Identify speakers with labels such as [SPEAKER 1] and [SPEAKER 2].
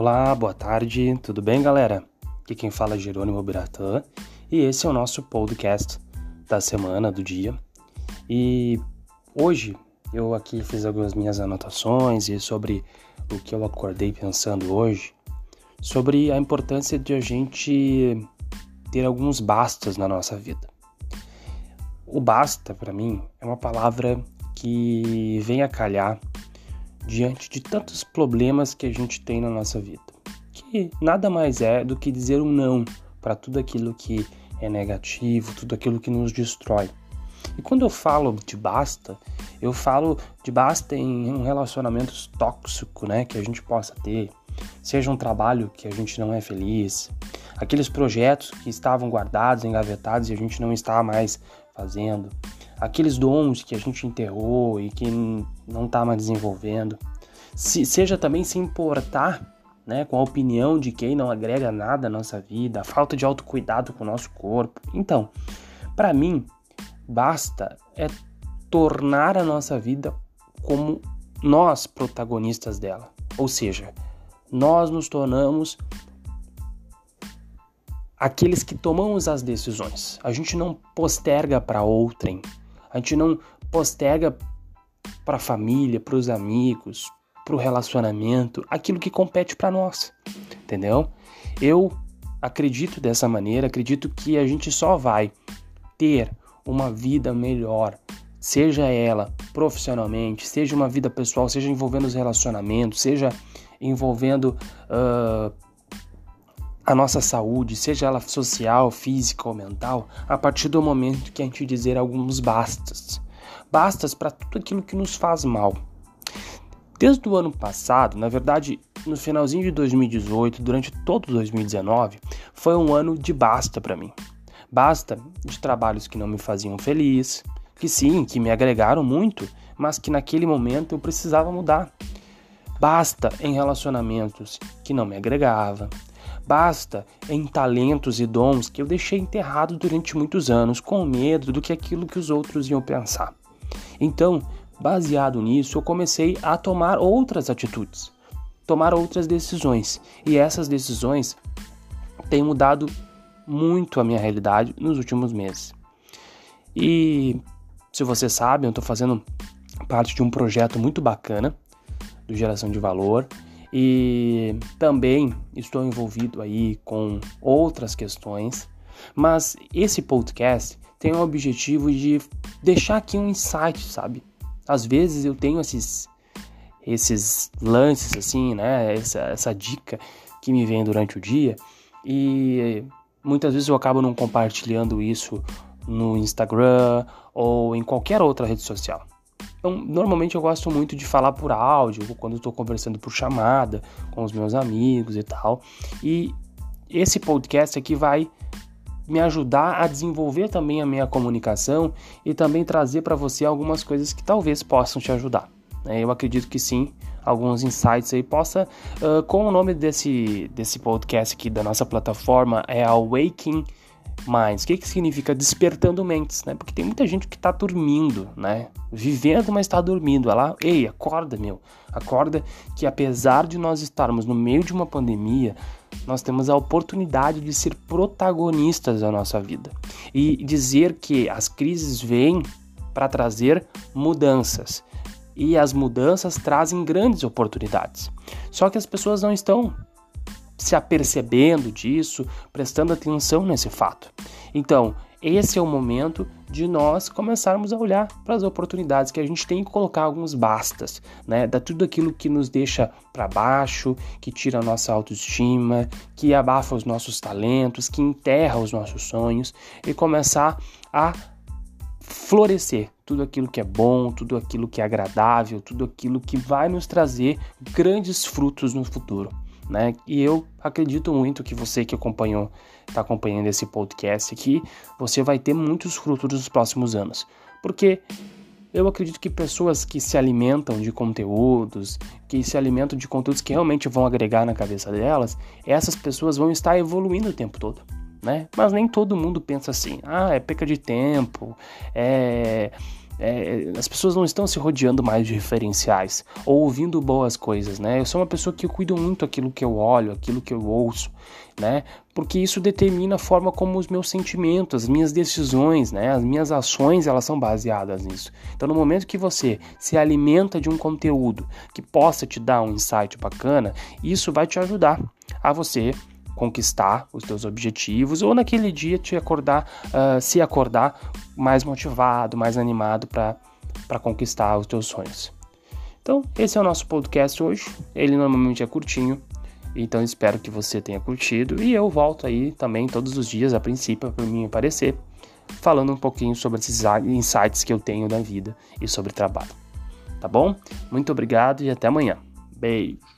[SPEAKER 1] Olá, boa tarde, tudo bem, galera? Aqui quem fala é Jerônimo Biratã e esse é o nosso podcast da semana, do dia. E hoje eu aqui fiz algumas minhas anotações e sobre o que eu acordei pensando hoje, sobre a importância de a gente ter alguns bastas na nossa vida. O basta, para mim, é uma palavra que vem a calhar diante de tantos problemas que a gente tem na nossa vida, que nada mais é do que dizer um não para tudo aquilo que é negativo, tudo aquilo que nos destrói. E quando eu falo de basta, eu falo de basta em um relacionamento tóxico, né, que a gente possa ter, seja um trabalho que a gente não é feliz, aqueles projetos que estavam guardados, engavetados e a gente não está mais fazendo, aqueles dons que a gente enterrou e que não está mais desenvolvendo. Se, seja também se importar né, com a opinião de quem não agrega nada à nossa vida, a falta de autocuidado com o nosso corpo. Então, para mim, basta é tornar a nossa vida como nós protagonistas dela. Ou seja, nós nos tornamos aqueles que tomamos as decisões. A gente não posterga para outrem. A gente não posterga para a família, para os amigos, para o relacionamento, aquilo que compete para nós, entendeu? Eu acredito dessa maneira, acredito que a gente só vai ter uma vida melhor, seja ela profissionalmente, seja uma vida pessoal, seja envolvendo os relacionamentos, seja envolvendo uh, a nossa saúde, seja ela social, física ou mental, a partir do momento que a gente dizer alguns bastas. Bastas para tudo aquilo que nos faz mal. Desde o ano passado, na verdade, no finalzinho de 2018, durante todo 2019, foi um ano de basta para mim. Basta de trabalhos que não me faziam feliz, que sim, que me agregaram muito, mas que naquele momento eu precisava mudar. Basta em relacionamentos que não me agregavam, Basta em talentos e dons que eu deixei enterrado durante muitos anos, com medo do que aquilo que os outros iam pensar. Então, baseado nisso, eu comecei a tomar outras atitudes, tomar outras decisões. E essas decisões têm mudado muito a minha realidade nos últimos meses. E se você sabe, eu estou fazendo parte de um projeto muito bacana do Geração de Valor e também estou envolvido aí com outras questões, mas esse podcast tem o objetivo de deixar aqui um insight, sabe? Às vezes eu tenho esses esses lances assim, né? Essa, essa dica que me vem durante o dia e muitas vezes eu acabo não compartilhando isso no Instagram ou em qualquer outra rede social. Então, normalmente eu gosto muito de falar por áudio, quando estou conversando por chamada com os meus amigos e tal. E esse podcast aqui vai me ajudar a desenvolver também a minha comunicação e também trazer para você algumas coisas que talvez possam te ajudar. Né? Eu acredito que sim, alguns insights aí possa. Com o nome desse, desse podcast aqui da nossa plataforma é Awakening Minds. O que, que significa despertando mentes, né? Porque tem muita gente que está dormindo, né? Vivendo, mas está dormindo. Ela, ei, acorda, meu. Acorda que apesar de nós estarmos no meio de uma pandemia, nós temos a oportunidade de ser protagonistas da nossa vida. E dizer que as crises vêm para trazer mudanças. E as mudanças trazem grandes oportunidades. Só que as pessoas não estão se apercebendo disso, prestando atenção nesse fato. Então, esse é o momento de nós começarmos a olhar para as oportunidades que a gente tem e colocar alguns bastas, né? Da tudo aquilo que nos deixa para baixo, que tira a nossa autoestima, que abafa os nossos talentos, que enterra os nossos sonhos e começar a florescer tudo aquilo que é bom, tudo aquilo que é agradável, tudo aquilo que vai nos trazer grandes frutos no futuro né? E eu acredito muito que você que acompanhou, está acompanhando esse podcast aqui, você vai ter muitos frutos nos próximos anos. Porque eu acredito que pessoas que se alimentam de conteúdos, que se alimentam de conteúdos que realmente vão agregar na cabeça delas, essas pessoas vão estar evoluindo o tempo todo. Né? Mas nem todo mundo pensa assim. Ah, é perca de tempo, é é, as pessoas não estão se rodeando mais de referenciais ou ouvindo boas coisas, né? Eu sou uma pessoa que cuido muito aquilo que eu olho, aquilo que eu ouço, né? Porque isso determina a forma como os meus sentimentos, as minhas decisões, né? As minhas ações, elas são baseadas nisso. Então, no momento que você se alimenta de um conteúdo que possa te dar um insight bacana, isso vai te ajudar a você conquistar os teus objetivos ou naquele dia te acordar, uh, se acordar mais motivado, mais animado para conquistar os teus sonhos. Então, esse é o nosso podcast hoje. Ele normalmente é curtinho, então espero que você tenha curtido e eu volto aí também todos os dias, a princípio, para mim aparecer, falando um pouquinho sobre esses insights que eu tenho na vida e sobre trabalho. Tá bom? Muito obrigado e até amanhã. Beijo.